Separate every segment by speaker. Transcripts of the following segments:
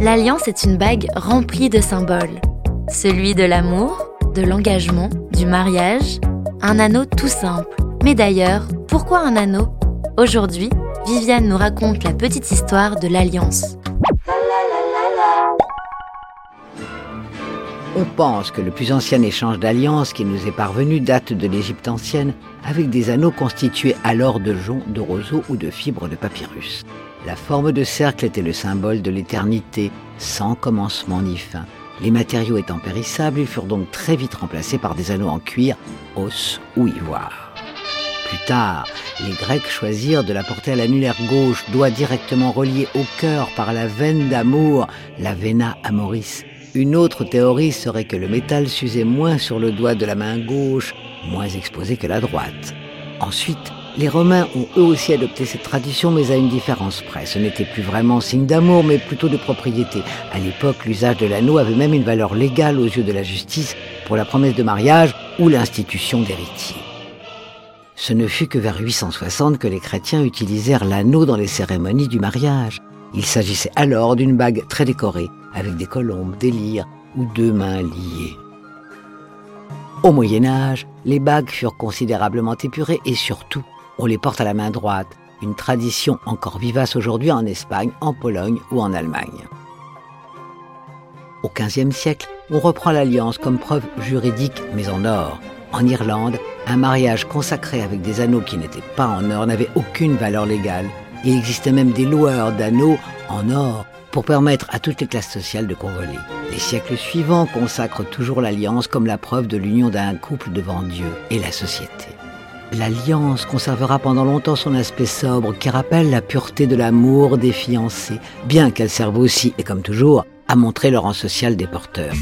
Speaker 1: L'alliance est une bague remplie de symboles. Celui de l'amour, de l'engagement, du mariage. Un anneau tout simple. Mais d'ailleurs, pourquoi un anneau? Aujourd'hui, Viviane nous raconte la petite histoire de l'alliance.
Speaker 2: On pense que le plus ancien échange d'alliances qui nous est parvenu date de l'Égypte ancienne, avec des anneaux constitués alors de joncs, de roseaux ou de fibres de papyrus. La forme de cercle était le symbole de l'éternité, sans commencement ni fin. Les matériaux étant périssables, ils furent donc très vite remplacés par des anneaux en cuir, os ou ivoire. Plus tard, les Grecs choisirent de la porter à l'annulaire gauche, doigt directement relié au cœur par la veine d'amour, la vena amoris. Une autre théorie serait que le métal s'usait moins sur le doigt de la main gauche, moins exposé que la droite. Ensuite, les Romains ont eux aussi adopté cette tradition, mais à une différence près. Ce n'était plus vraiment signe d'amour, mais plutôt de propriété. À l'époque, l'usage de l'anneau avait même une valeur légale aux yeux de la justice pour la promesse de mariage ou l'institution d'héritier. Ce ne fut que vers 860 que les chrétiens utilisèrent l'anneau dans les cérémonies du mariage. Il s'agissait alors d'une bague très décorée, avec des colombes, des lyres ou deux mains liées. Au Moyen Âge, les bagues furent considérablement épurées et surtout on les porte à la main droite, une tradition encore vivace aujourd'hui en Espagne, en Pologne ou en Allemagne. Au XVe siècle, on reprend l'alliance comme preuve juridique mais en or. En Irlande, un mariage consacré avec des anneaux qui n'étaient pas en or n'avait aucune valeur légale. Il existait même des loueurs d'anneaux en or pour permettre à toutes les classes sociales de convoler. Les siècles suivants consacrent toujours l'alliance comme la preuve de l'union d'un couple devant Dieu et la société. L'alliance conservera pendant longtemps son aspect sobre qui rappelle la pureté de l'amour des fiancés, bien qu'elle serve aussi, et comme toujours, à montrer le rang social des porteurs.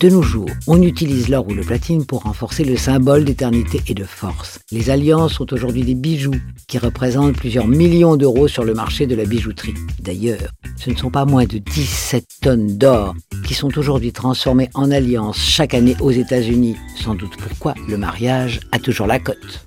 Speaker 2: De nos jours, on utilise l'or ou le platine pour renforcer le symbole d'éternité et de force. Les alliances sont aujourd'hui des bijoux qui représentent plusieurs millions d'euros sur le marché de la bijouterie. D'ailleurs, ce ne sont pas moins de 17 tonnes d'or qui sont aujourd'hui transformées en alliances chaque année aux États-Unis. Sans doute pourquoi le mariage a toujours la cote.